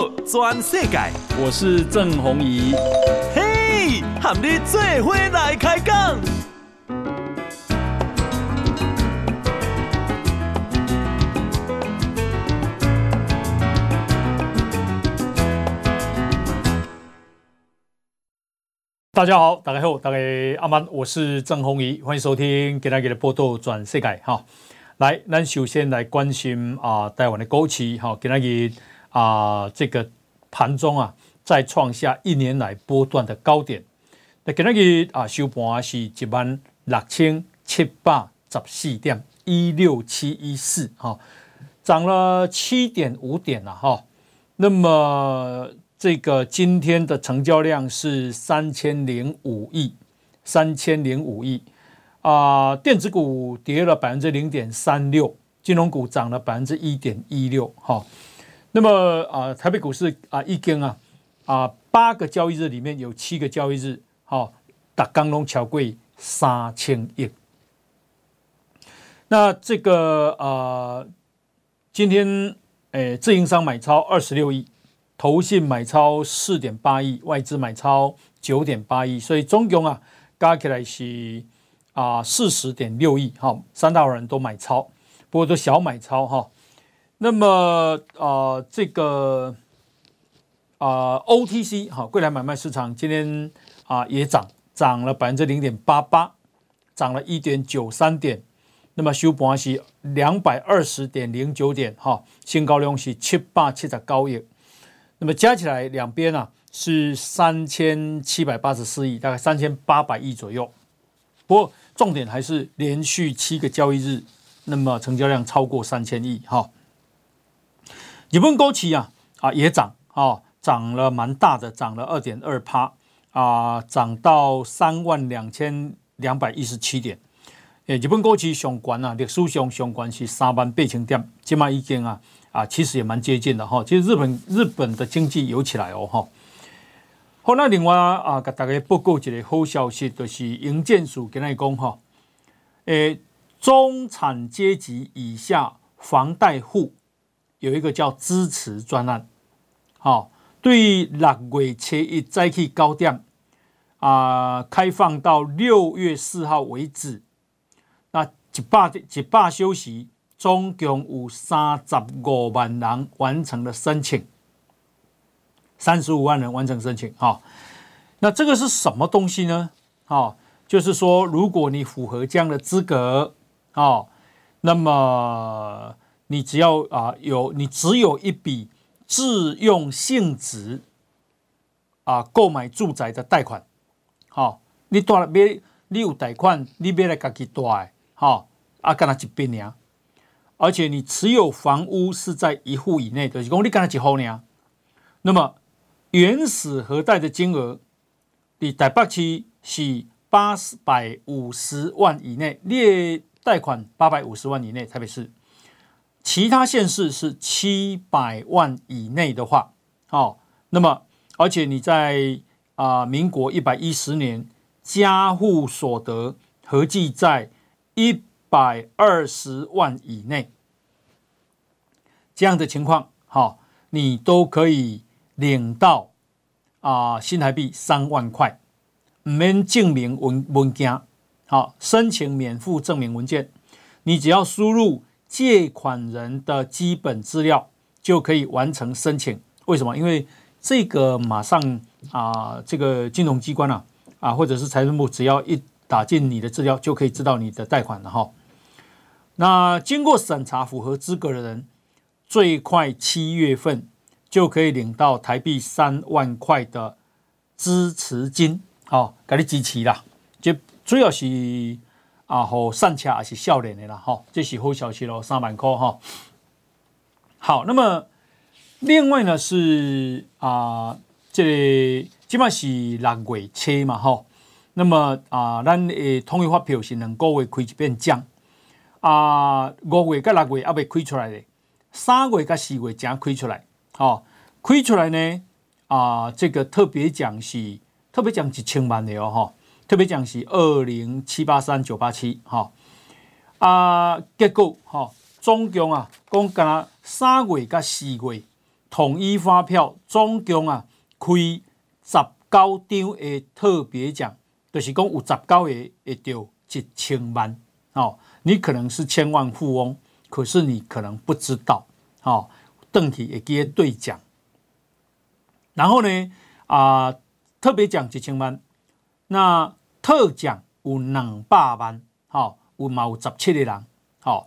报全世界，我是郑弘仪。嘿，和你做伙来开讲。大家好，大家好，大家阿曼，我是郑弘仪，欢迎收听今天的报道全世界哈。来，咱首先来关心啊，台湾的股市哈，今天啊，这个盘中啊，再创下一年来波段的高点。那今天啊，收盘是一万六千七百十四点一六七一四哈，涨了七点五点了哈。那么这个今天的成交量是三千零五亿，三千零五亿。啊，电子股跌了百分之零点三六，金融股涨了百分之一点一六，哈。那么啊，台北股市啊，已经啊啊八个交易日里面有七个交易日，哈，打刚龙桥柜三千亿。那这个啊，今天诶，自营商买超二十六亿，投信买超四点八亿，外资买超九点八亿，所以总共啊加起来是。啊，四十点六亿哈，三大人都买超，不过都小买超哈。那么啊，这个啊，OTC 哈，柜台买卖市场今天啊也涨，涨了百分之零点八八，涨了一点九三点。那么收盘是两百二十点零九点哈，新高量是七百七十九亿。那么加起来两边啊是三千七百八十四亿，大概三千八百亿左右。不过重点还是连续七个交易日，那么成交量超过三千亿哈。日本股市啊啊也涨啊，涨了蛮大的，涨了二点二趴啊，涨到三万两千两百一十七点。诶，日本股市上关啊，历史上上关是三万八千点，这么已经啊啊，其实也蛮接近的哈。其实日本日本的经济有起来哦哈。好，那另外啊，给大家报告一个好消息，就是营建署跟你讲哈，诶，中产阶级以下房贷户有一个叫支持专案，好，对六月七日再去高点啊，开放到六月四号为止，那一百一百休息，总共有三十五万人完成了申请。三十五万人完成申请，哈，那这个是什么东西呢？哈，就是说，如果你符合这样的资格，啊，那么你只要啊有你只有一笔自用性质啊购买住宅的贷款，好，你贷了别你有贷款，你别来自己贷，哈，啊，干那一笔呢？而且你持有房屋是在一户以内的，就是讲你干那几户呢？那么原始核贷的金额，你台北市是八百五十万以内，列贷款八百五十万以内，台北市，其他县市是七百万以内的话，哦，那么而且你在啊、民国一百一十年家户所得合计在一百二十万以内，这样的情况，好、哦，你都可以。领到啊新台币三万块，免证明文文件，好，申请免付证明文件，你只要输入借款人的基本资料就可以完成申请。为什么？因为这个马上啊，这个金融机关啊啊，或者是财政部，只要一打进你的资料，就可以知道你的贷款了哈。那经过审查符合资格的人，最快七月份。就可以领到台币三万块的支持金，好，给你支持啦。就主要是啊，和善卡还是少年的啦，哈，这是好消息咯，三万块哈。好，那么另外呢是啊，这个基本是六月初嘛，哈。那么啊，咱诶统一发票是两个月开一遍奖啊，五月跟六月还未开出来的，三月跟四月才开出来。哦，开出来呢啊，这个特别奖是特别奖一千万的哦，哈，特别奖是二零七八三九八七，哈啊，结果哈，总共啊，讲干三月甲四月统一发票总共啊开十九张的特别奖，就是讲有十九个会得一千万哦。你可能是千万富翁，可是你可能不知道哦。邓体也给兑奖，然后呢啊、呃，特别奖一千万，那特奖有两百万，哦，有嘛有十七个人，哦，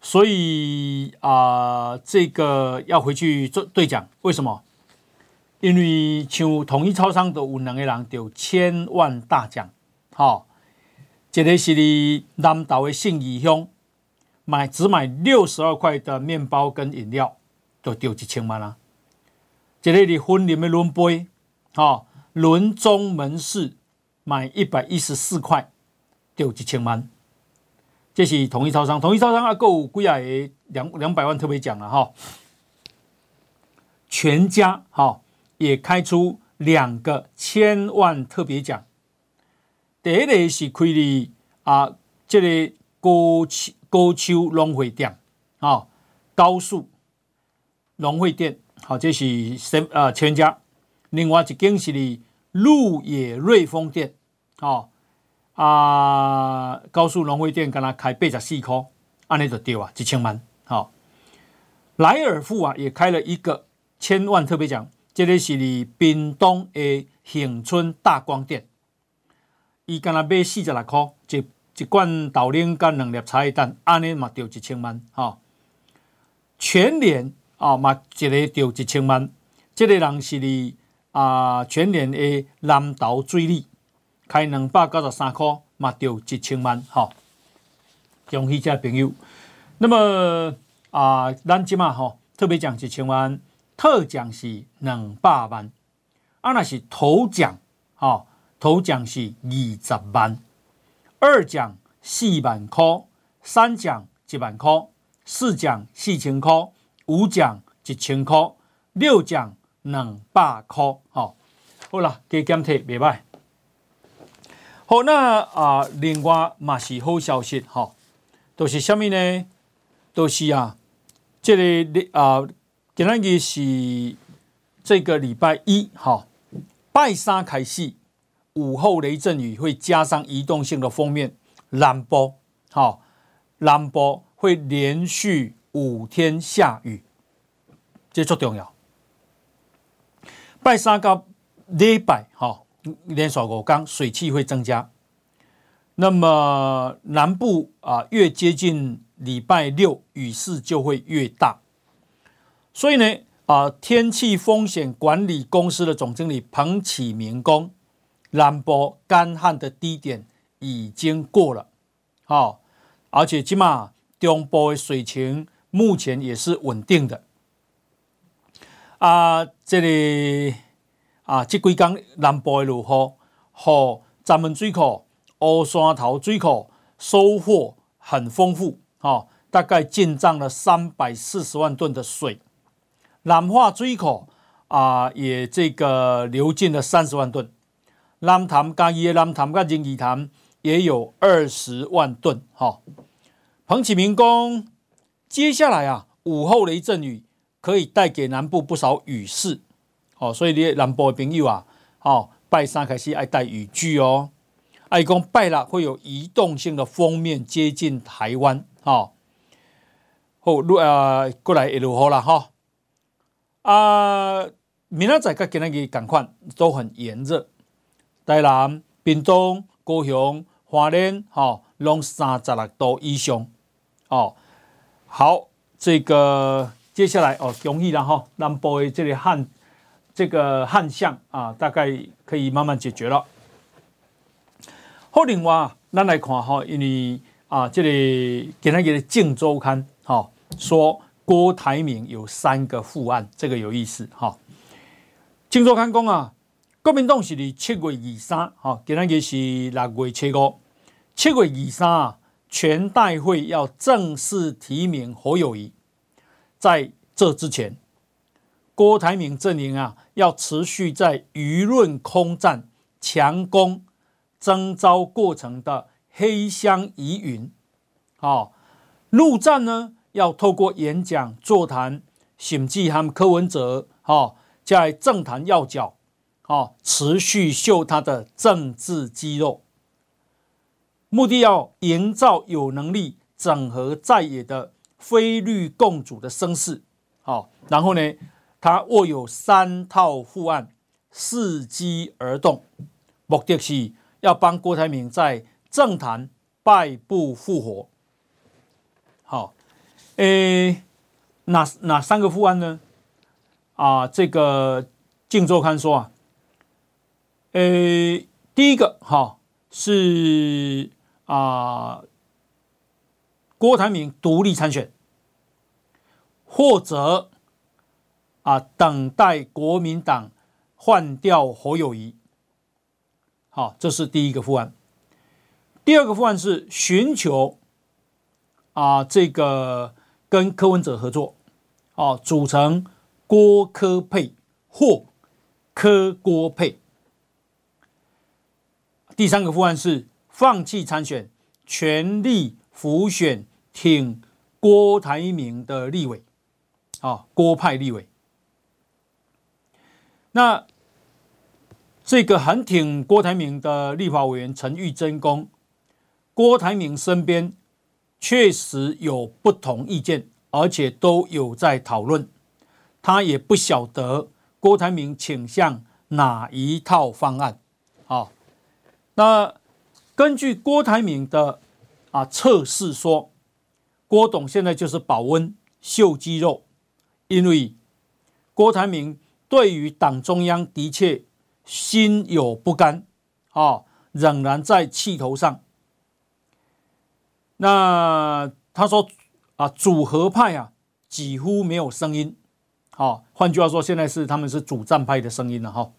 所以啊、这个要回去做兑奖，为什么？因为像统一超商都有两个人得千万大奖，好、哦，一个是你南投的信义乡，买只买六十二块的面包跟饮料。都丢一千万啦！这里的婚礼的轮杯，哈，轮中门市买一百一十四块，丢几千万。这是统一超商，统一超商啊，够贵啊，两两百万特别奖了哈。全家哈也开出两个千万特别奖。第一个是开的啊，这个高高秋农会店啊，高速。农会店，好，这是全啊全家。另外一间是的鹿野瑞丰店，好啊，高速农会店跟他开八十四块，安尼就丢啊，一千万。好，莱尔富啊也开了一个千万特别奖，这里是的屏东的恒春大光店，伊跟他买四十六块，一一罐豆奶跟两粒茶叶蛋，安尼嘛丢一千万。好，全年。啊，嘛一个丢一千万，这个人是哩啊，全联的南投水利开两百九十三块，嘛丢一千万，哈，恭喜这朋友。那么啊，咱即嘛吼，特别奖一千万，特奖是两百万，啊那是头奖，哈，头奖是二十万，二奖四万块，三奖一万块，四奖四千块。五奖一千块，六奖两百块，好，好了，给减退明白。好，那啊、呃，另外嘛是好消息，哈，都是什么呢？都是啊，这里啊，今天也是这个礼拜一，哈，拜三开始，午后雷阵雨会加上移动性的封面，南部，好，南波会连续。五天下雨，这足重要。拜三到礼拜，哈，连续五天水汽会增加。那么南部啊，越接近礼拜六，雨势就会越大。所以呢，啊，天气风险管理公司的总经理彭启明讲，南部干旱的低点已经过了，好，而且起码中部的水情。目前也是稳定的啊，这里啊，这几天南部的落雨和咱们水库、乌山头水库收获很丰富，哈，大概进账了三百四十万吨的水。南化水库啊，也这个流进了三十万吨。南潭嘉义南潭跟仁义潭也有二十万吨，哈。彭启明公。接下来啊，午后雷阵雨可以带给南部不少雨势，哦，所以你南部的朋友啊，哦，拜三开始爱带雨具哦，爱讲拜了会有移动性的锋面接近台湾，哦，好，呃，过来一路好了哈，啊，明仔载跟今日赶快都很炎热，台南、屏东、高雄、花莲，哈，拢三十六度以上，哦。好，这个接下来哦，容易了哈。南部的这里旱，这个旱象啊，大概可以慢慢解决了。好，另外咱来看哈，因为啊，这里给他一个《镜周刊》哈，说郭台铭有三个副案，这个有意思哈。《镜周刊》讲啊，国民党是七月二三，哈，给他一个是六月七五，七月二三啊。全代会要正式提名侯友宜，在这之前，郭台铭阵营啊要持续在舆论空战、强攻征召过程的黑箱疑云，啊，陆战呢要透过演讲、座谈、审计和柯文哲哈在政坛要角，哈持续秀他的政治肌肉，目的要营造有能力整合在野的非绿共主的声势，好，然后呢，他握有三套副案，伺机而动，目的是要帮郭台铭在政坛败部复活。好，诶。哪哪三个副案呢？啊，这个《镜周刊》说啊，呃，第一个哈、是啊，郭台铭独立参选，或者啊等待国民党换掉侯友谊。好、这是第一个副案。第二个副案是寻求啊这个。跟柯文哲合作，哦，组成郭柯配或柯郭配。第三个副案是放弃参选，全力辅选挺郭台铭的立委，啊，郭派立委。那这个很挺郭台铭的立法委员陈玉珍公，郭台铭身边。确实有不同意见，而且都有在讨论。他也不晓得郭台铭倾向哪一套方案。好，那根据郭台铭的啊测试说，郭董现在就是保温秀肌肉，因为郭台铭对于党中央的确心有不甘，啊，仍然在气头上。那他说啊，主和派啊几乎没有声音，好，换句话说，现在是他们是主战派的声音了哈。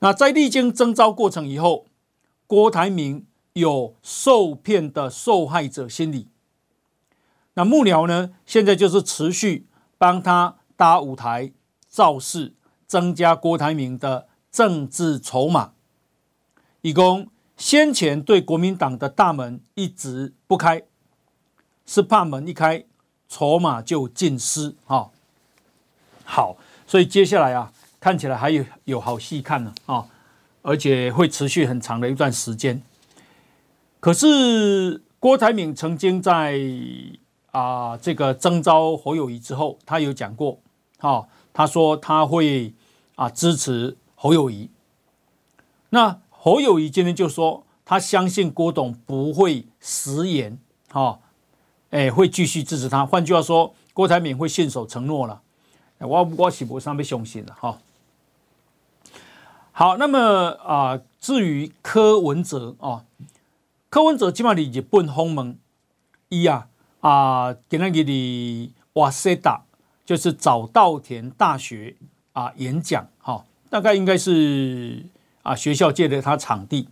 那在历经征召过程以后，郭台铭有受骗的受害者心理。那幕僚呢，现在就是持续帮他搭舞台造势，增加郭台铭的政治筹码，以供。先前对国民党的大门一直不开，是怕门一开，筹码就尽失啊。好，所以接下来啊，看起来还有有好戏看呢啊，而且会持续很长的一段时间。可是郭台铭曾经在啊这个征召侯友谊之后，他有讲过，啊，他说他会啊支持侯友谊。那。侯友谊今天就说，他相信郭董不会食言，哈，哎，会继续支持他。换句话说，郭台铭会信守承诺了。我我是不上面相信了，哈。好，那么啊，至于柯文哲啊，柯文哲今嘛日本访问，伊啊啊，今天给你哇塞达，就是早稻田大学啊演讲，哈，大概应该是。啊，学校借的他场地。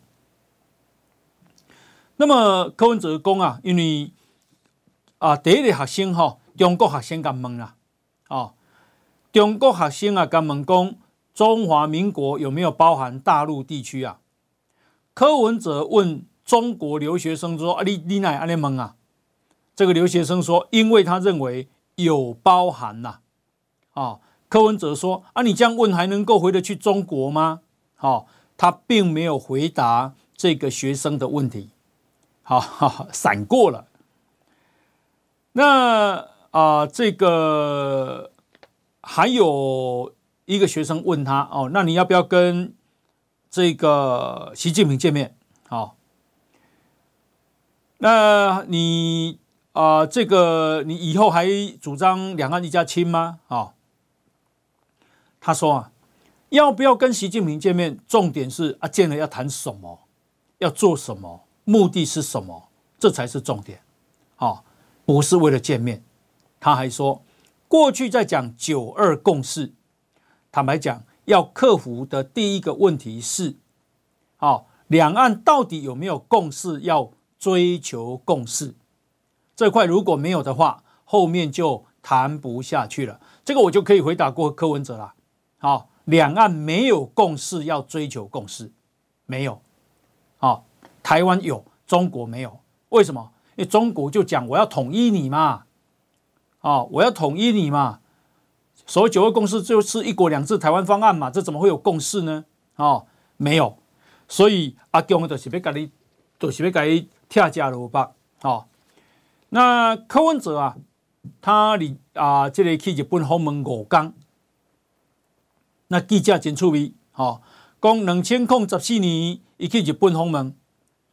那么柯文哲讲啊，因为啊，第一个学生哈，中国学生敢问啦，哦，中国学生啊，敢问讲中华民国有没有包含大陆地区啊？柯文哲问中国留学生说：“啊，你你哪安尼问啊？”这个留学生说：“因为他认为有包含呐。”啊，柯文哲说：“啊，你这样问还能够回得去中国吗？”好。他并没有回答这个学生的问题，好，闪过了。那啊、呃，这个还有一个学生问他哦，那你要不要跟这个习近平见面？好，那你啊、呃，这个你以后还主张两岸一家亲吗？啊，他说啊。要不要跟习近平见面？重点是啊，见了要谈什么，要做什么，目的是什么？这才是重点。啊，不是为了见面。他还说，过去在讲九二共识，坦白讲，要克服的第一个问题是，啊，两岸到底有没有共识？要追求共识这块如果没有的话，后面就谈不下去了。这个我就可以回答过柯文哲了。好。两岸没有共识，要追求共识，没有。好，台湾有，中国没有。为什么？因为中国就讲我要统一你嘛。啊，我要统一你嘛。所谓九二共识就是一国两制台湾方案嘛，这怎么会有共识呢？啊，没有。所以阿共就是要给你，就是要给你跳加萝卜。好，那柯文哲啊，他离啊，这里去日本访问五天，那记者真趣味。好，讲两千零十四年，伊去日本访问，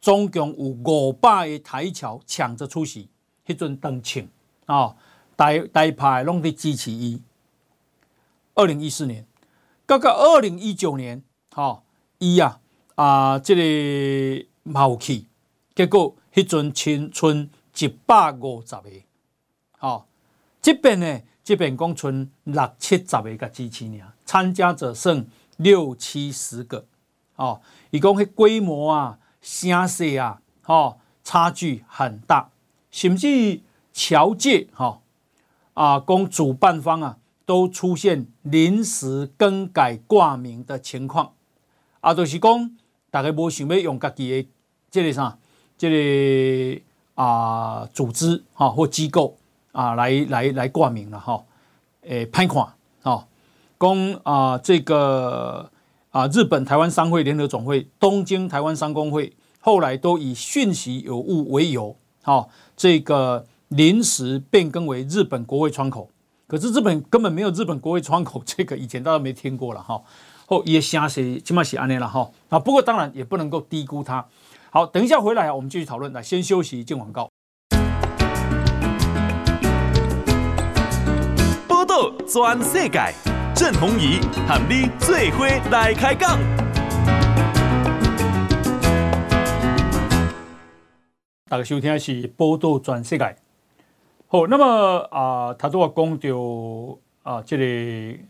总共有五百个台侨抢着出席，迄阵登庆啊，台台派拢伫支持伊。二零一四年，到到二零一九年，哈，伊啊啊，这个冇去，结果迄阵青春一百五十个，好，这边呢，这边讲剩六七十个个支持呢，参加者剩六七十个，哦，伊讲迄规模啊、声势啊，哦，差距很大，甚至侨界哈啊，讲主办方啊。都出现临时更改挂名的情况，啊，就是讲大家无想要用家己的这个啥，这个啊组织哈或机构啊来来来挂名了哈，诶，拍款哈，讲啊这个啊日本台湾商会联合总会、东京台湾商工会，后来都以讯息有误为由，哈，这个临时变更为日本国会窗口。可是日本根本没有日本国会窗口，这个以前大家没听过了哈。后也瞎写，起码写安内了哈。啊，不过当然也不能够低估它。好，等一下回来啊，我们继续讨论。来，先休息，进广告。报道全世界，郑弘仪和你做伙来开讲。大家收听的是报道全世界。好，那么啊，他都要讲到啊，这里、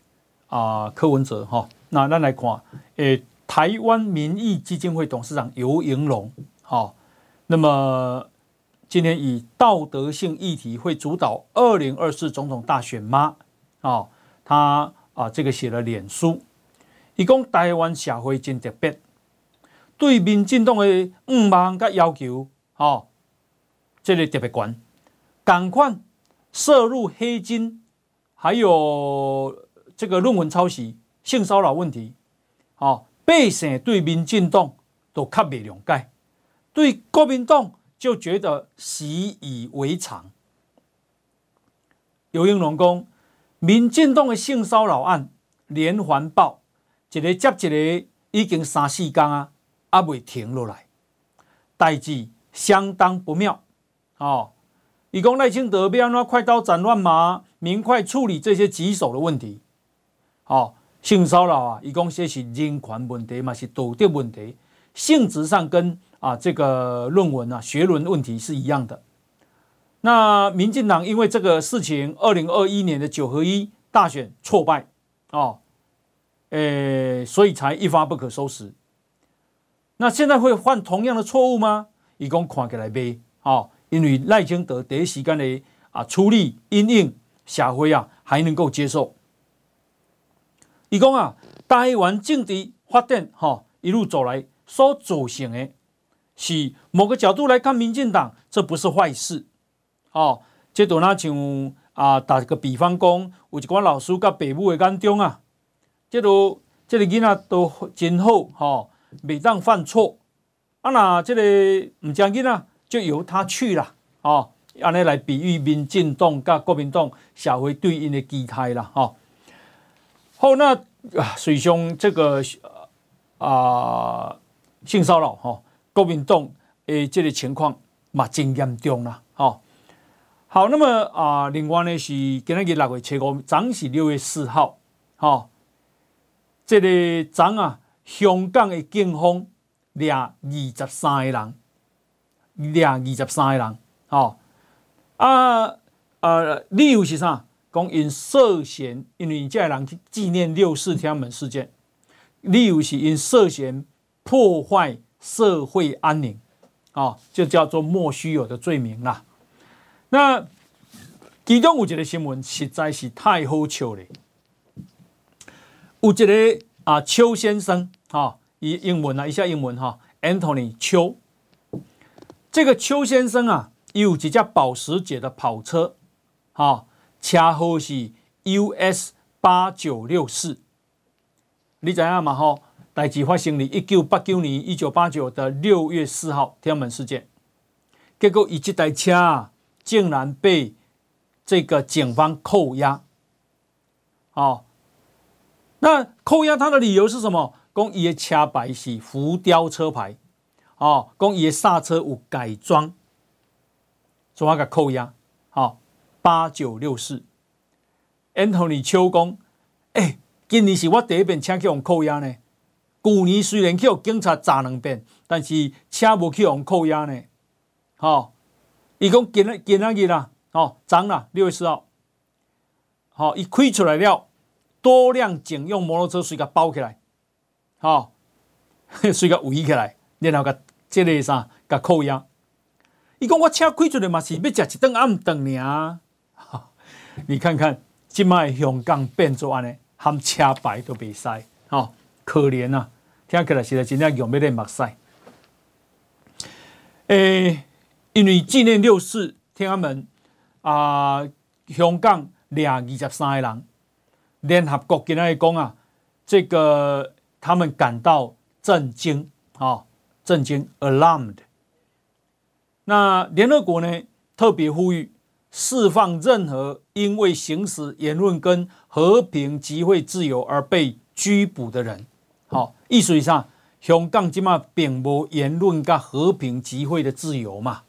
个、啊，柯文哲哈，那咱来看，诶、欸，台湾民意基金会董事长游盈隆，好，那么今天以道德性议题会主导二零二四总统大选吗？啊，他啊，这个写了脸书，伊讲台湾社会真特别，对民进党的五万个要求，哦，这里、个、特别关。赶快涉入黑金，还有这个论文抄袭、性骚扰问题，好，百姓对民进党都较未了解，对国民党就觉得习以为常。游盈隆讲，民进党的性骚扰案连环爆，一个接一个，已经三四天啊，还未停落来，代志相当不妙，哦。伊讲赖清德要安怎快刀斩乱麻，明快处理这些棘手的问题。哦，性骚扰啊，以讲这是人权问题嘛，是道德问题，性质上跟啊这个论文啊学论问题是一样的。那民进党因为这个事情，二零二一年的九合一大选挫败，哦，诶，所以才一发不可收拾。那现在会犯同样的错误吗？以讲看起来呗，哦。因为赖清德第一时间的啊处理因应社会啊还能够接受。伊讲啊，台湾政治发展哈一路走来所造成的，是某个角度来看，民进党这不是坏事。哦，这都那像啊打个比方讲，有一寡老师甲父母的眼中啊，这都这个囡仔都真好哈，袂当犯错。啊那这个唔将囡仔。就由他去了，哦，安尼来比喻民进党跟国民党社会对应的基态了，哈、哦。好，那啊，水兄这个啊性骚扰哈，国民党诶这个情况嘛真严重了，哈。好，那么啊，另外呢是今天六月七号，昨是六月四号，哈、哦。这个昨啊，香港的警方抓二十三个人。掠二十三个人，哦，啊啊，理由是啥？讲因涉嫌，因为这人去纪念六四天安门事件，理由是因涉嫌破坏社会安宁，哦，就叫做莫须有的罪名啦。那其中有一个新闻实在是太好笑了，有一个啊邱先生，哈，以英文啊，一下英文哈，Anthony 邱。这个邱先生啊，有几架保时捷的跑车，啊，车号是 US 八九六四。你知影嘛？吼，代志发生于一九八九年一九八九的六月四号天安门事件。结果，伊这台车啊，竟然被这个警方扣押。哦，那扣押他的理由是什么？讲伊的车牌是浮雕车牌。哦，讲伊的刹车有改装，所以个扣押。好，八九六四。Anthony 秋公，哎。今年是我第一遍车去用扣押呢。旧年虽然去有警察查两遍，但是车无去用扣押呢。好，伊讲今日今日啦，哦，涨啦，六月四号。好，伊开出来了，多辆警用摩托车随个包起来，好，随个围起来，然后甲这个啥，甲扣押。伊讲我车开出来嘛是要食一顿暗顿尔。你看看，即卖香港变做安尼。含车牌都袂使，哦，可怜啊！听起来是真正用要练目屎。诶、因为纪念六四天安门啊、香港俩二十三个人，联合国今日讲啊，这个他们感到震惊，啊、哦，震惊，alarmed。那联合国呢，特别呼吁。释放任何因为行使言论跟和平集会自由而被拘捕的人。好，意思上，香港即马并无言论跟和平集会的自由嘛。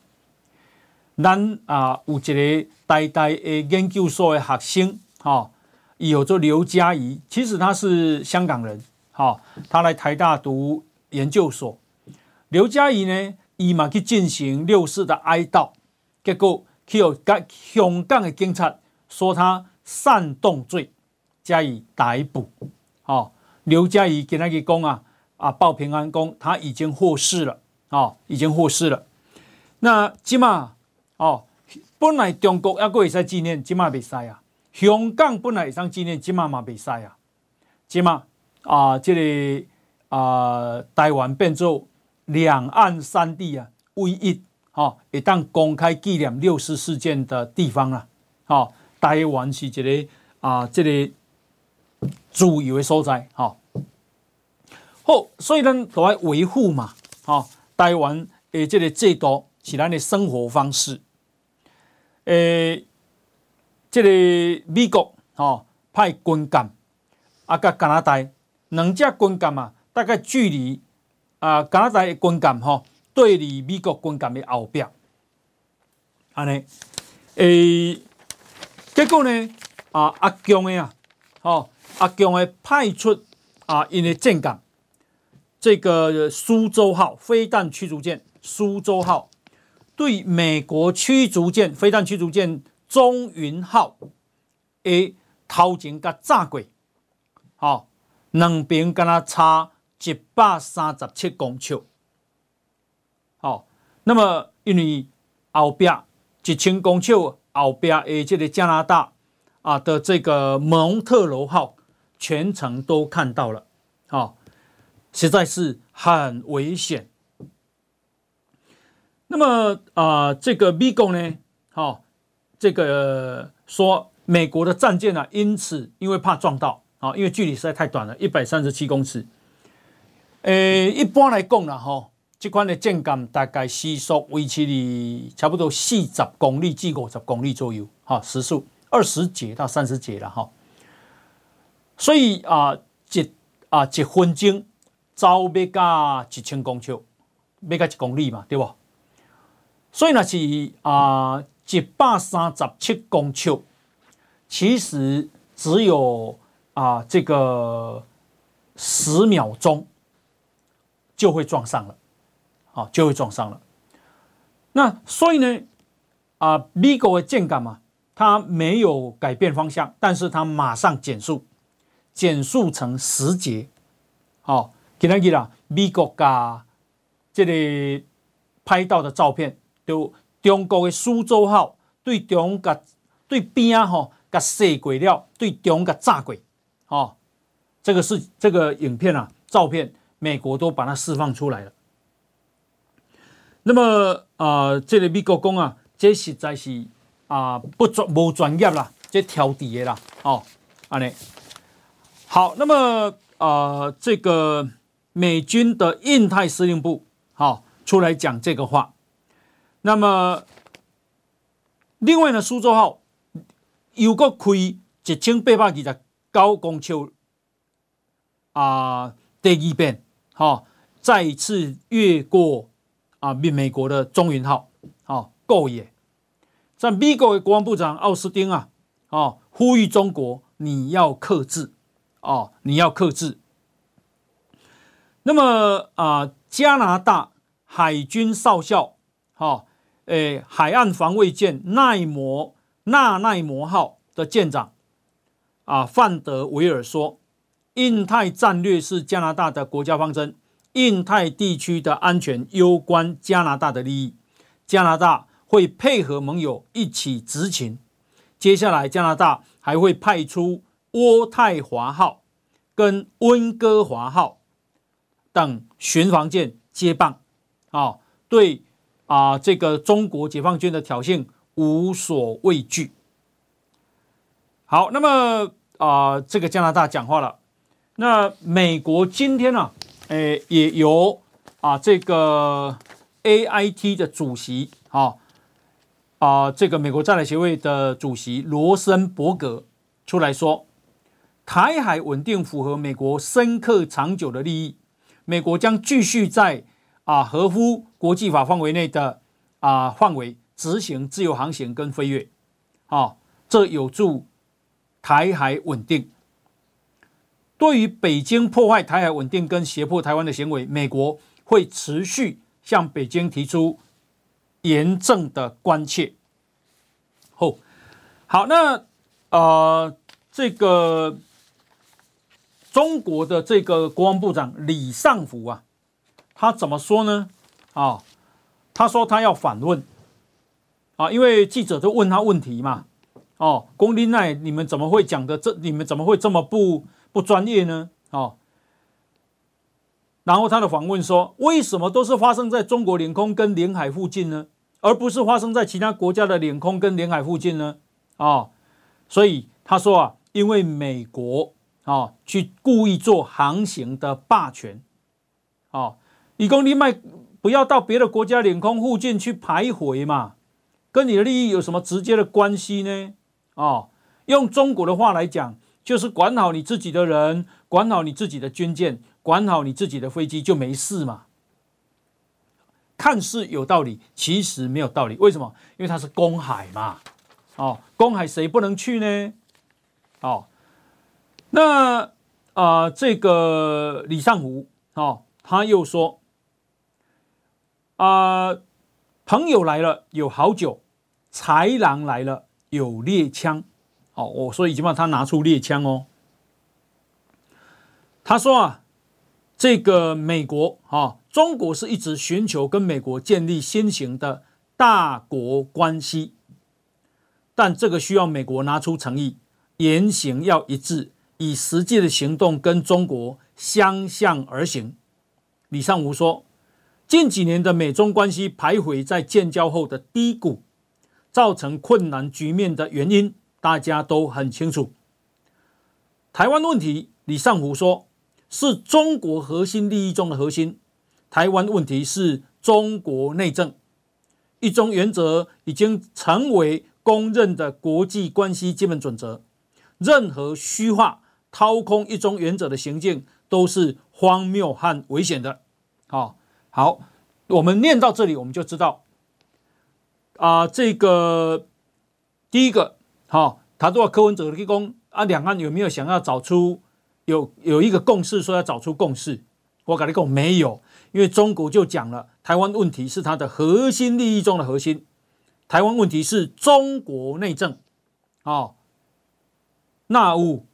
咱啊有一个台大诶研究所的学生，哈，有做刘嘉怡，其实他是香港人，哈，他来台大读研究所。刘嘉怡呢，伊嘛去进行六四的哀悼，结果。去有香港的警察说他煽动罪，加以逮捕。哦，刘嘉怡跟他个讲啊啊报平安公他已经获释了，哦，已经获释了。那即嘛哦，本来中国还会使纪念，即嘛未使啊。香港本来会当纪念，即嘛嘛未使啊。即嘛啊，这个啊，台湾变做两岸三地啊唯一。哦，一旦公开纪念六四事件的地方啊，哦，台湾是一个啊，这个自由的所在，好，好，所以咱都要维护嘛，好，台湾诶，这个制度是咱的生活方式，诶，这个美国哦派军舰啊，甲加拿大两只军舰啊，大概距离啊加拿大的军舰吼。对离美国军舰的后边，安尼，诶，结果呢？啊，阿强的啊，哦，阿强的派出啊，因的舰舰，这个苏州号飞弹驱逐舰苏州号对美国驱逐舰飞弹驱逐舰中云号诶头前甲炸过，好，两边跟他差一百三十七公尺。好，那么因为后边一千公尺后边诶，这个加拿大啊的这个蒙特罗号全程都看到了，好，实在是很危险。那么啊，这个 Vigo 呢，好，这个说美国的战舰呢，因此因为怕撞到啊，因为距离实在太短了，一百三十七公尺。诶，一般来讲呢，哈。这款的舰舰大概时速维持于差不多四十公里至五十公里左右，哈，时速二十节到三十节了哈。所以啊，一啊一分钟走要加一千公尺，要加一公里嘛，对不？所以那是啊一百三十七公尺，其实只有啊这个十秒钟就会撞上了。啊，就会撞上了。那所以呢，啊，美国的舰港嘛，它没有改变方向，但是它马上减速，减速成十节。好，给大家啦，美国噶这里拍到的照片，就中国的苏州号对中国对边啊，哈，噶射轨了，对中国炸轨。哦，这个是这个影片啊，照片，美国都把它释放出来了。那么啊、呃，这个美国讲啊，这实在是啊不专无专业啦，这挑底的啦，哦，安尼。好，那么呃，这个美军的印太司令部好、哦、出来讲这个话。那么另外呢，苏州号又阁开一千八百二十九公尺啊，第二遍，好、哦，再一次越过啊，美美国的中云号，好、哦，够也。在美国的国防部长奥斯汀啊，哦，呼吁中国你要克制，哦，你要克制。那么啊，加拿大海军少校，哈、哦，诶，海岸防卫舰奈摩纳奈摩号的舰长啊，范德维尔说，印太战略是加拿大的国家方针，印太地区的安全攸关加拿大的利益，加拿大。会配合盟友一起执勤。接下来，加拿大还会派出渥太华号跟温哥华号等巡防舰接棒，啊，对啊，这个中国解放军的挑衅无所畏惧。好，那么啊，这个加拿大讲话了。那美国今天呢、啊，诶，也由啊这个 AIT 的主席啊。啊，这个美国战略协会的主席罗森伯格出来说，台海稳定符合美国深刻长久的利益，美国将继续在啊合乎国际法范围内的啊范围执行自由航行跟飞跃，啊，这有助台海稳定。对于北京破坏台海稳定跟胁迫台湾的行为，美国会持续向北京提出。严正的关切。后，好，那呃，这个中国的这个国防部长李尚福啊，他怎么说呢？啊，他说他要反问啊，因为记者都问他问题嘛。哦，龚琳奈，你们怎么会讲的这？你们怎么会这么不不专业呢？哦。然后他的访问说，为什么都是发生在中国领空跟领海附近呢？而不是发生在其他国家的领空跟领海附近呢？啊、哦，所以他说啊，因为美国啊、哦、去故意做航行的霸权，哦，以公你卖不要到别的国家领空附近去徘徊嘛，跟你的利益有什么直接的关系呢？啊、哦，用中国的话来讲，就是管好你自己的人，管好你自己的军舰，管好你自己的飞机就没事嘛。看似有道理，其实没有道理。为什么？因为它是公海嘛。哦，公海谁不能去呢？哦，那啊、呃，这个李尚福哦，他又说啊、朋友来了有好酒，豺狼来了有猎枪。哦，我说已经帮他拿出猎枪哦。他说啊，这个美国啊。哦中国是一直寻求跟美国建立新型的大国关系，但这个需要美国拿出诚意，言行要一致，以实际的行动跟中国相向而行。李尚武说，近几年的美中关系徘徊在建交后的低谷，造成困难局面的原因大家都很清楚。台湾问题，李尚福说，是中国核心利益中的核心。台湾问题是中国内政，一中原则已经成为公认的国际关系基本准则。任何虚化、掏空一中原则的行径都是荒谬和危险的。好，好，我们念到这里，我们就知道啊、这个第一个，好，他都要柯文哲的立功啊，两岸有没有想要找出有有一个共识，说要找出共识？我跟你讲，没有。因为中国就讲了，台湾问题是他的核心利益中的核心，台湾问题是中国内政，哦，那五，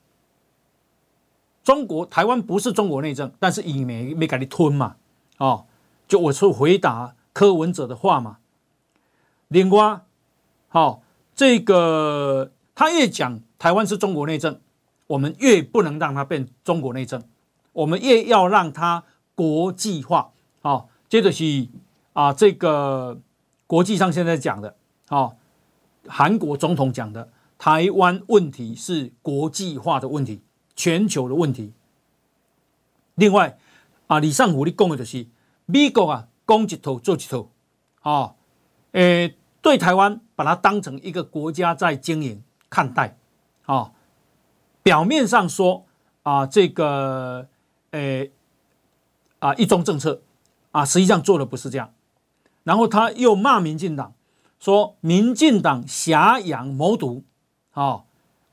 中国台湾不是中国内政，但是以没没给你吞嘛，哦，就我是回答柯文哲的话嘛。另外，好、哦，这个他越讲台湾是中国内政，我们越不能让它变中国内政，我们越要让它。国际化，好，接着是啊，这个国际上现在讲的，好，韩国总统讲的，台湾问题是国际化的问题，全球的问题。另外啊，李尚武你讲的就是美国啊，讲一套做一套啊，诶，对台湾把它当成一个国家在经营看待啊，表面上说啊，这个诶啊一中政策啊，实际上做的不是这样，然后他又骂民进党，说民进党挟洋谋独。啊，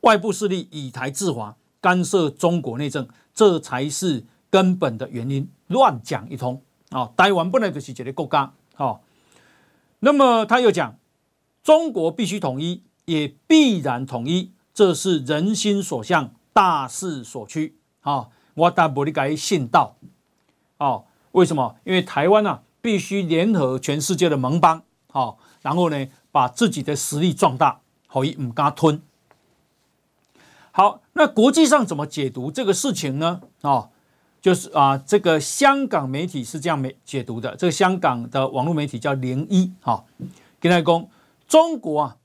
外部势力以台制华，干涉中国内政，这才是根本的原因。乱讲一通啊！台湾本来就是一个国家啊。那么他又讲，中国必须统一，也必然统一，这是人心所向，大势所趋啊！我大不理解信道啊？为什么？因为台湾啊，必须联合全世界的盟邦啊，然后呢，把自己的实力壮大，可以唔敢吞。好，那国际上怎么解读这个事情呢？啊、就是啊，这个香港媒体是这样没解读的。这个香港的网络媒体叫零一，哈，跟他讲，中国啊，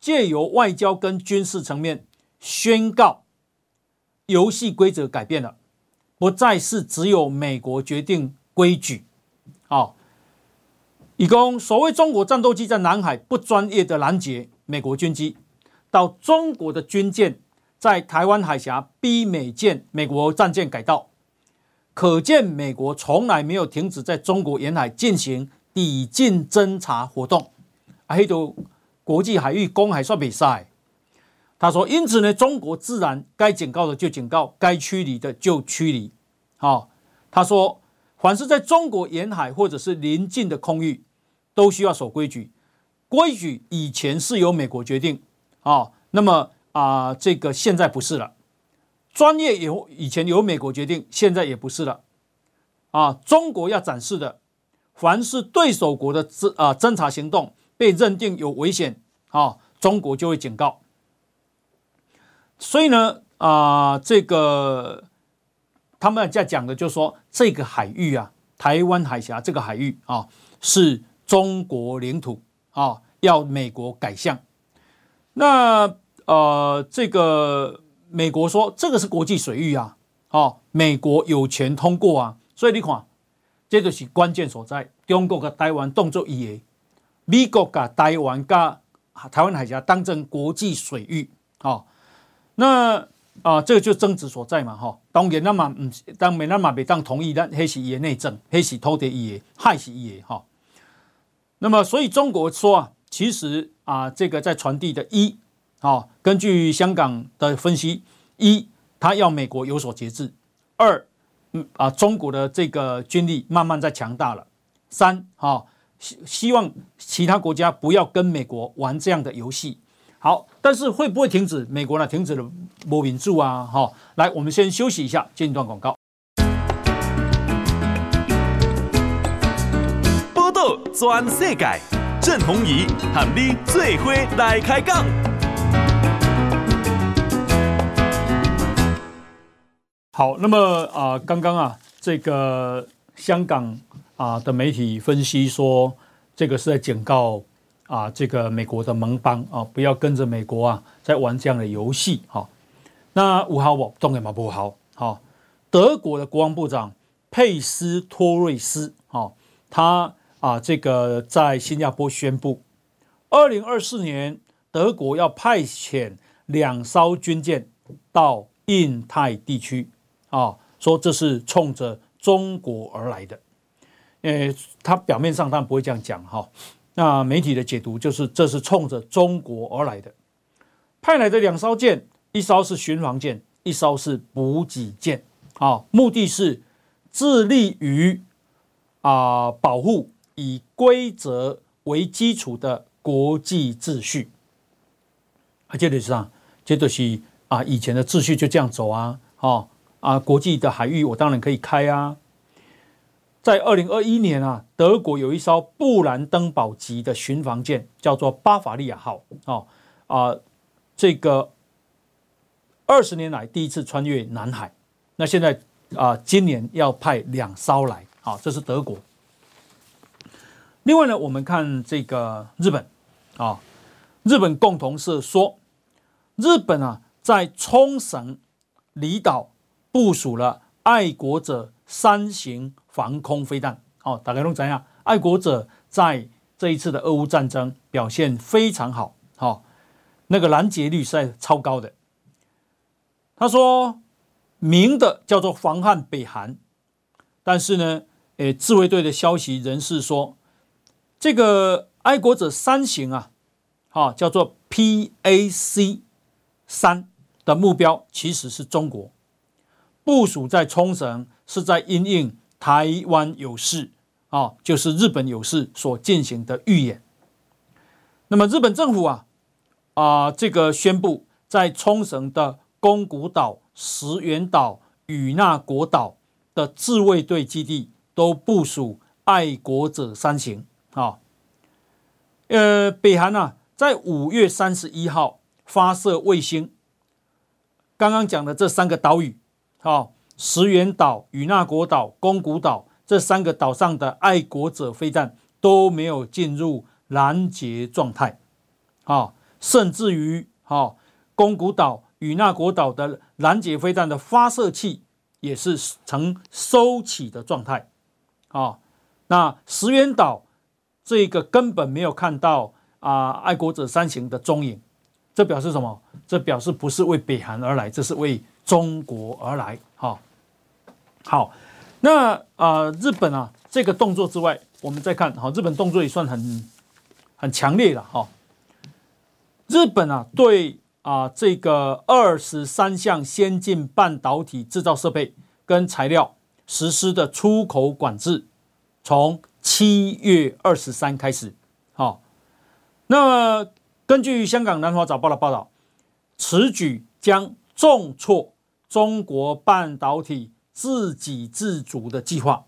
借由外交跟军事层面宣告，游戏规则改变了，不再是只有美国决定规矩。啊，以供所谓中国战斗机在南海不专业的拦截美国军机，到中国的军舰。在台湾海峡逼美舰、美国战舰改道，可见美国从来没有停止在中国沿海进行抵近侦察活动。啊还有国际海域公海算比赛，他说，因此呢，中国自然该警告的就警告，该驱离的就驱离。好，他说，凡是在中国沿海或者是邻近的空域，都需要守规矩。规矩以前是由美国决定，啊，那么。啊，这个现在不是了。专业由以前由美国决定，现在也不是了。啊，中国要展示的，凡是对手国的侦啊侦察行动被认定有危险，啊，中国就会警告。所以呢，啊，这个他们在讲的就是说，这个海域啊，台湾海峡这个海域啊，是中国领土啊，要美国改向。那。呃，这个美国说这个是国际水域啊，哦，美国有权通过啊，所以你看，这就是关键所在。中国跟台湾动作一样，美国把台湾跟台湾海峡当成国际水域，哦，那啊、呃，这个就争执所在嘛，哈、哦。当然那么嗯，当然那么没当同意，但黑是伊的内政，黑是土地伊的，害是伊的哈。那么，所以中国说啊，其实啊，这个在传递的一。好，根据香港的分析，一，他要美国有所节制；二，嗯啊，中国的这个军力慢慢在强大了；三，哈，希希望其他国家不要跟美国玩这样的游戏。好，但是会不会停止？美国呢？停止了，没民主啊！哈，来，我们先休息一下，进一段广告。报道全世界，郑鸿仪喊你最伙来开讲。好，那么啊、刚刚啊，这个香港啊的媒体分析说，这个是在警告啊，这个美国的盟邦啊，不要跟着美国啊在玩这样的游戏。哈，那五号我动给马不好。好，德国的国防部长佩斯托瑞斯，哈，他啊这个在新加坡宣布，二零二四年德国要派遣两艘军舰到印太地区。啊，说这是冲着中国而来的，呃，他表面上当然不会这样讲哈。那媒体的解读就是这是冲着中国而来的，派来的两艘舰，一艘是巡防舰，一艘是补给舰。啊，目的是致力于啊保护以规则为基础的国际秩序。啊，这里上，这都是啊以前的秩序就这样走啊，哈。啊，国际的海域我当然可以开啊。在二零二一年啊，德国有一艘布兰登堡级的巡防舰，叫做巴伐利亚号。哦，啊，这个二十年来第一次穿越南海。那现在啊，今年要派两艘来。啊，这是德国。另外呢，我们看这个日本啊，日本共同社说，日本啊，在冲绳离岛部署了爱国者三型防空飞弹。哦，大家弄怎样，爱国者在这一次的俄乌战争表现非常好，哦，那个拦截率是在超高的。他说明的叫做防范北韩，但是呢，诶，自卫队的消息人士说，这个爱国者三型啊，啊，叫做 PAC 三的目标其实是中国，部署在冲绳是在因应台湾有事啊，就是日本有事所进行的预演。那么日本政府啊啊，这个宣布在冲绳的。宫古岛、石垣岛、与那国岛的自卫队基地都部署爱国者三型啊。呃，北韩呢、啊，在五月三十一号发射卫星。刚刚讲的这三个岛屿，啊，石垣岛、与那国岛、宫古岛这三个岛上的爱国者飞弹都没有进入拦截状态，啊，甚至于啊，宫古岛。与那国岛的拦截飞弹的发射器也是呈收起的状态，啊，那石垣岛这个根本没有看到啊，爱国者三型的踪影，这表示什么？这表示不是为北韩而来，这是为中国而来，哈。好，那啊，日本啊，这个动作之外，我们再看，好，日本动作也算很很强烈了，哈。日本啊，对。啊，这个二十三项先进半导体制造设备跟材料实施的出口管制，从七月二十三开始。好，那根据香港南华早报的报道，此举将重挫中国半导体自给自足的计划，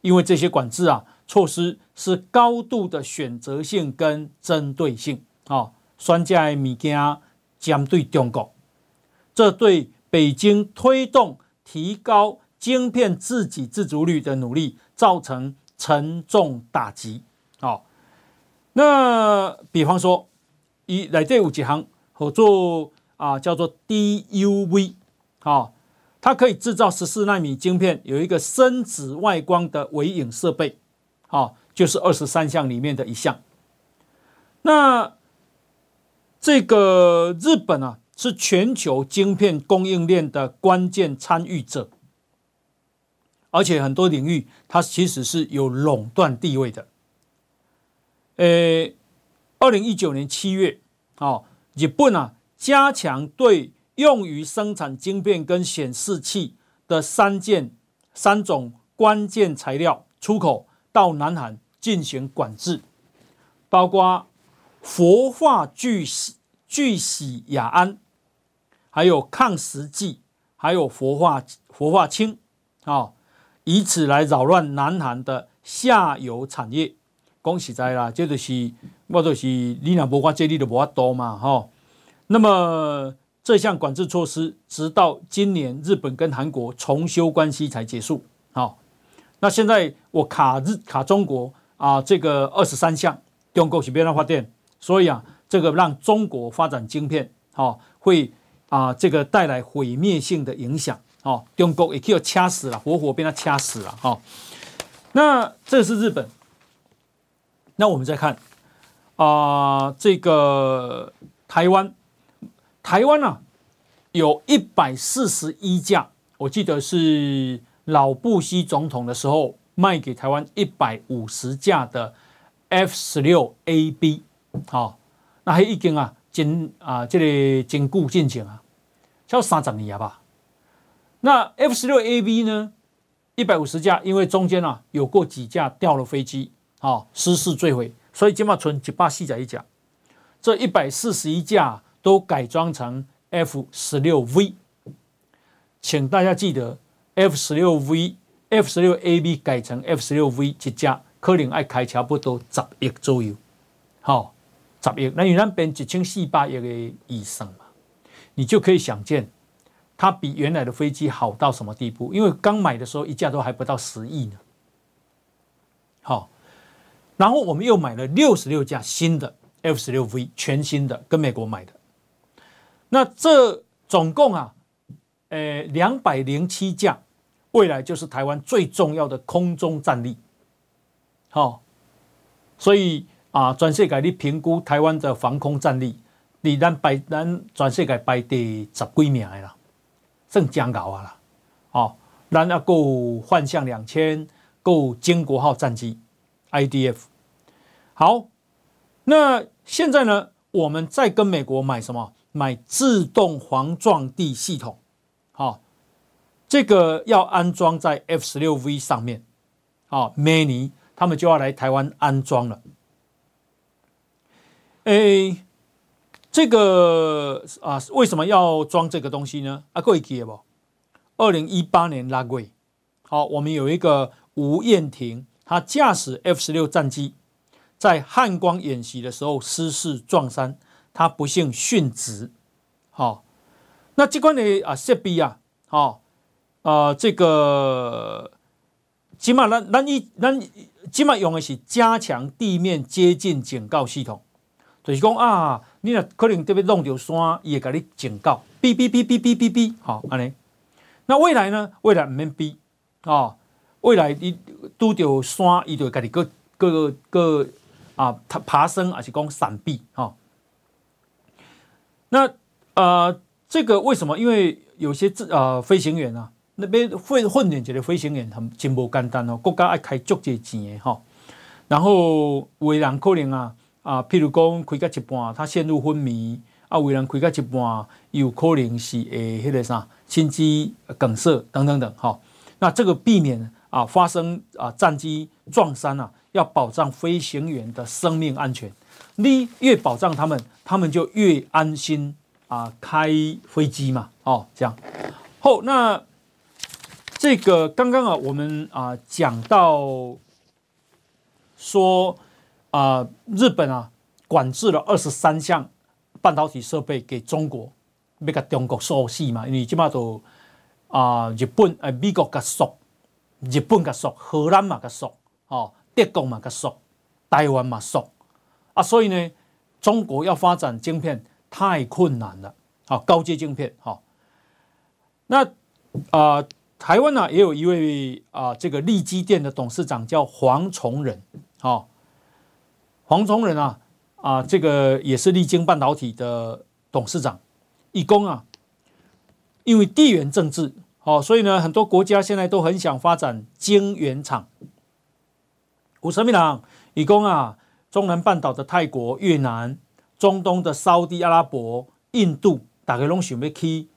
因为这些管制啊措施是高度的选择性跟针对性啊，专家米加。将对中国，这对北京推动提高晶片自给自足率的努力造成沉重打击。好，那比方说，一来这有几行合作啊，叫做 DUV，啊，它可以制造十四纳米晶片，有一个深紫外光的微影设备，啊，就是二十三项里面的一项。那这个日本啊，是全球晶片供应链的关键参与者，而且很多领域它其实是有垄断地位的。呃，二零一九年七月，啊，日本啊加强对用于生产晶片跟显示器的三件三种关键材料出口到南韩进行管制，包括。氟化聚酰聚酰亚胺，还有抗蚀剂，还有氟化氟化氢，啊，以此来扰乱南韩的下游产业。恭喜在啦，这就是我就是你若无法这里就无法多嘛，哈。那么这项管制措施，直到今年日本跟韩国重修关系才结束。好，那现在我卡日卡中国啊，这个二十三项，中国是变哪发电？所以啊，这个让中国发展晶片，哦，会啊，这个带来毁灭性的影响，哦，中国也可以掐死了，活活被他掐死了，哈、哦。那这是日本，那我们再看啊，这个台湾，台湾啊，有一百四十一架，我记得是老布希总统的时候卖给台湾一百五十架的 F 十六 AB。好、那还已经啊，经啊，这里经固进行啊，超三十年吧。那 F 十六 A B 呢，一百五十架，因为中间啊有过几架掉了飞机，啊、失事坠毁，所以起码存一百四十一架。这一百四十一架都改装成 F 十六 V，请大家记得 F 十六 V、F 十六 A B 改成 F 十六 V 一架，可能要开差不多十亿左右，好、哦。十亿，那你那边一千四百亿的以上嘛，你就可以想见，它比原来的飞机好到什么地步？因为刚买的时候一架都还不到十亿呢。好，然后我们又买了六十六架新的 F 十六 V，全新的，跟美国买的。那这总共啊，呃，两百零七架，未来就是台湾最重要的空中战力。好、所以啊，全世界你评估台湾的防空战力，你咱排咱全世界排第十几名的啦，算将高啊啦。哦，咱要够幻象两千，够经国号战机，IDF。好，那现在呢，我们再跟美国买什么？买自动防撞地系统。好、哦，这个要安装在 F 十六 V 上面。好、哦，明年他们就要来台湾安装了。诶，这个啊，为什么要装这个东西呢？啊，各位记得不？二零一八年拉贵，好，我们有一个吴彦廷，他驾驶 F 十六战机在汉光演习的时候失事撞山，他不幸殉职。好，那这关的啊设备啊，好，呃，这个起码咱咱一咱起码用的是加强地面接近警告系统，就是讲啊，你若可能特别弄到山，伊会给你警告，哔哔哔哔哔哔哔，好，安尼。那未来呢？未来唔免逼啊！未来你拄到山，伊就家己个个个啊，爬爬升，还是讲闪避哈？那呃，这个为什么？因为有些自呃飞行员啊，那边训训练这个飞行员很真不简单哦，国家爱开足济钱的哈。然后有人可能啊啊，譬如讲开到一半，他陷入昏迷啊；有人开到一半，有可能是诶，迄个啥？心肌梗塞等等等，哈，那这个避免啊发生啊战机撞山啊，要保障飞行员的生命安全。你越保障他们，他们就越安心啊开飞机嘛，哦，这样。后那这个刚刚啊，我们啊讲到说啊，日本啊管制了二十三项半导体设备给中国。要甲中国锁死嘛？因为即马都啊，日本诶，美国甲锁，日本甲锁，荷兰嘛甲锁，哦，德国嘛甲锁，台湾嘛锁啊，所以呢，中国要发展晶片太困难了，啊，高阶晶片，哈。那啊，台湾呢也有一位啊，这个力积电的董事长叫黄崇仁，哈，黄崇仁啊，啊，这个也是力晶半导体的董事长。以供啊，因为地缘政治，好，所以呢，很多国家现在都很想发展晶圆厂。有什么人？以供啊，中南半岛的泰国、越南、中东的沙地阿拉伯、印度，大概拢想要去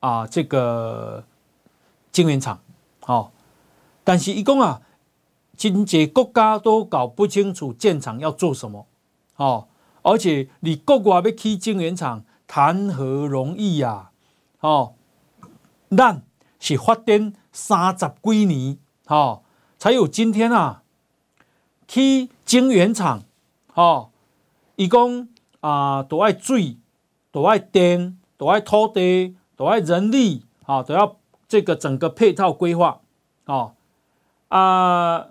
啊，这个晶圆厂。好，但是一共啊，真济国家都搞不清楚建厂要做什么。好，而且你国外要去晶圆厂。谈何容易呀！哦，咱是发展三十几年，哦，才有今天啊。去晶圆厂，哦，伊讲啊，都爱水，都爱电，都爱土地，都爱人力，啊，都要这个整个配套规划，哦，啊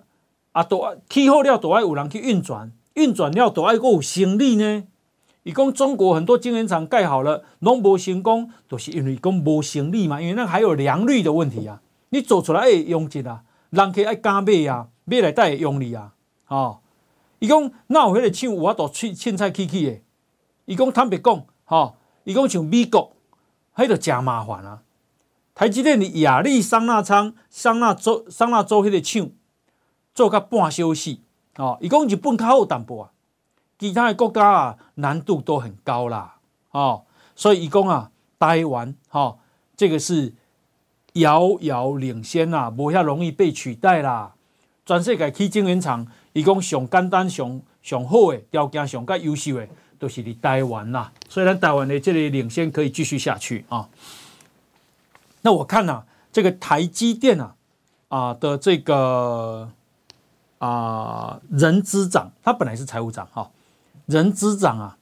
啊，都爱气候了，都爱有人去运转，运转了，都爱有生意呢。伊讲中国很多晶圆厂盖好了，拢无成功，都、就是因为讲无生意嘛，因为那还有良率的问题啊。你做出来会用钱啊，人客爱敢买啊，买来带会用你啊。哦，伊讲哪有迄个厂有法度凊凊彩起起的？伊讲坦白讲，吼、伊讲像美国，迄个真麻烦啊。台积电的亚利桑那厂、桑那州、桑那州迄个厂做甲半休息，哦，伊讲日本较好淡薄啊。其他的国家啊，难度都很高啦，哦，所以伊讲啊，台湾吼，这个是遥遥领先啊，无遐容易被取代啦。全世界去晶圆厂，伊讲上简单、上上好的条件、上较优秀的，都是伫台湾啦。所以咱台湾的这里领先可以继续下去啊。那我看呐、啊，这个台积电啊啊的这个啊人资长，他本来是财务长哈。人资长啊，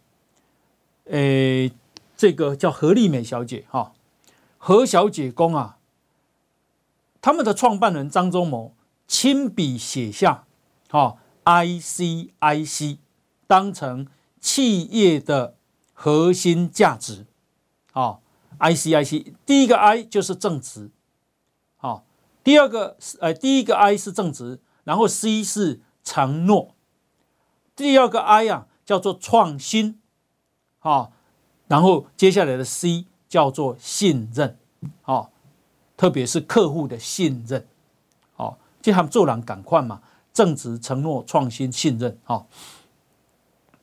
诶，这个叫何丽美小姐哈，何小姐公啊，他们的创办人张忠谋亲笔写下，哈，ICIC 当成企业的核心价值，啊，I C I C，第一个 I 就是正直，啊，第二个是呃，第一个 I 是正直，然后 C 是承诺，第二个 I 啊叫做创新，啊，然后接下来的 C 叫做信任，啊，特别是客户的信任，啊，这他们做人赶快嘛，正直、承诺、创新、信任，啊，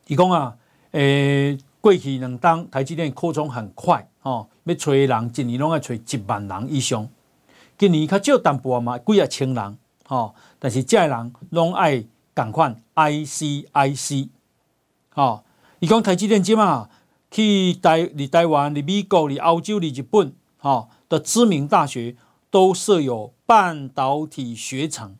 提供啊，诶。过去两当台积电扩充很快哦，要找人一年拢要找一万人以上。今年较少淡薄嘛，几啊千人哦，但是这人拢爱赶快 ICIC 哦。伊讲台积电即嘛去台伫台湾、伫美国、伫欧洲、伫日本哦的知名大学都设有半导体学程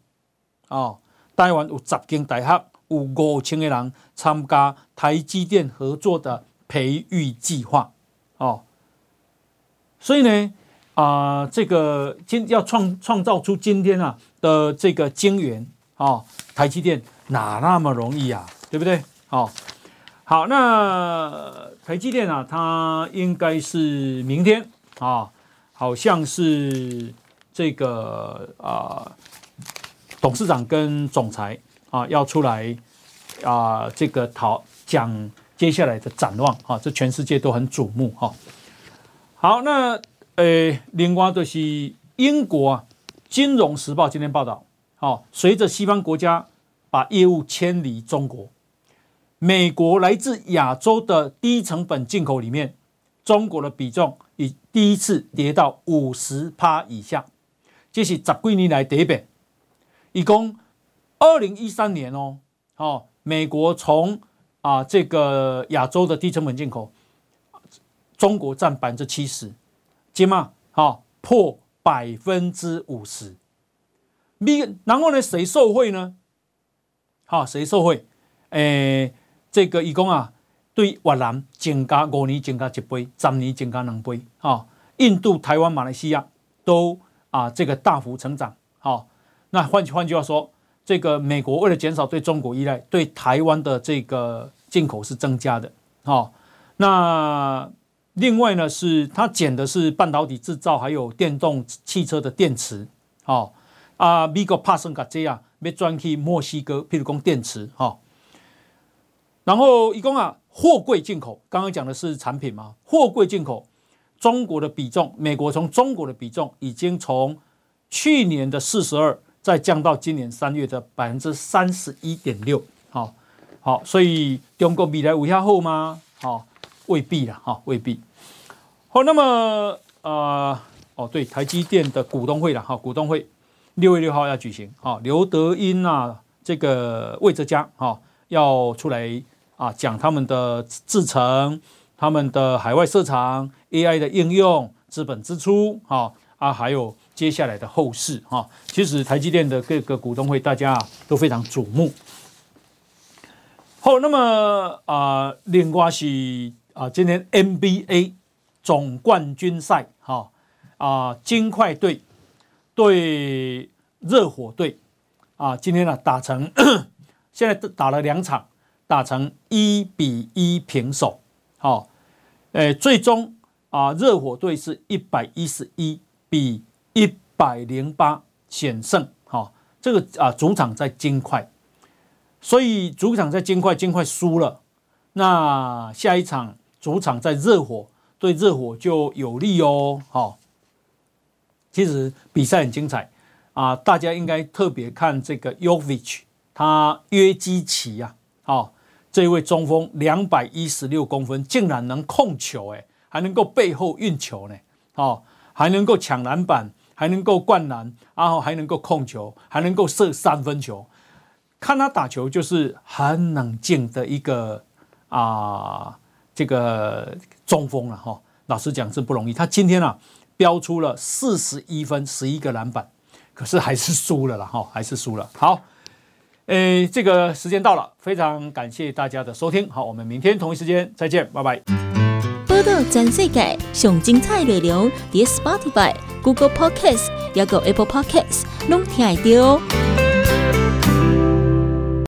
哦。台湾有十间大学，有五千个人参加台积电合作的。培育计划，哦，所以呢，啊、呃，这个今要创创造出今天啊的这个晶圆，哦，台积电哪那么容易啊，对不对？哦，好，那台积电啊，它应该是明天啊，好像是这个啊，董事长跟总裁啊要出来啊，这个讨讲。接下来的展望啊，这全世界都很瞩目哈。好，那呃，另外就是英国，《金融时报》今天报道，好，随着西方国家把业务迁离中国，美国来自亚洲的低成本进口里面，中国的比重已第一次跌到五十趴以下，这是十几年来第一遍。一共二零一三年哦，哦，美国从啊，这个亚洲的低成本进口，中国占百分之七十，起码好破百分之五十。然后呢，谁受惠呢？好，谁受惠？诶，这个一共啊，对越南增加五年增加一倍，十年增加两倍。啊，印度、台湾、马来西亚都啊这个大幅成长。那换句换句话说。这个美国为了减少对中国依赖，对台湾的这个进口是增加的。好，那另外呢，是它减的是半导体制造，还有电动汽车的电池。好啊，美国怕生个这样，要转去墨西哥，譬如讲电池。哈，然后一共啊，货柜进口，刚刚讲的是产品嘛，货柜进口，中国的比重，美国从中国的比重已经从去年的四十二。再降到今年三月的百分之三十一点六，好，好，所以中国未来有遐好吗？好，未必啦，哈，未必。好，那么呃，哦，对，台积电的股东会了，哈，股东会六月六号要举行，啊，刘德音啊，这个魏哲家，哈，要出来啊，讲他们的制程，他们的海外市场，AI 的应用，资本支出，哈，啊，还有。接下来的后市哈，其实台积电的各个股东会，大家都非常瞩目。好，那么啊，另外是啊，今天 NBA 总冠军赛哈啊，金块队对热火队啊，今天呢打成 现在打了两场，打成一比一平手。好，诶，最终啊，热火队是一百一十一比。一百零八险胜，哈，这个啊主场在金块，所以主场在金块，金块输了，那下一场主场在热火，对热火就有利哦，哈。其实比赛很精彩啊，大家应该特别看这个 y o v i c h 他约基奇呀，啊，这位中锋两百一十六公分，竟然能控球，哎，还能够背后运球呢，哦，还能够抢篮板。还能够灌篮，然后还能够控球，还能够射三分球。看他打球就是很冷静的一个啊，这个中锋了哈。老实讲是不容易。他今天啊飙出了四十一分，十一个篮板，可是还是输了啦哈，还是输了。好，诶，这个时间到了，非常感谢大家的收听。好，我们明天同一时间再见，拜拜。报道全世界上精彩内容，伫 Spotify、Google Podcasts，还有 Apple Podcasts，拢听得到。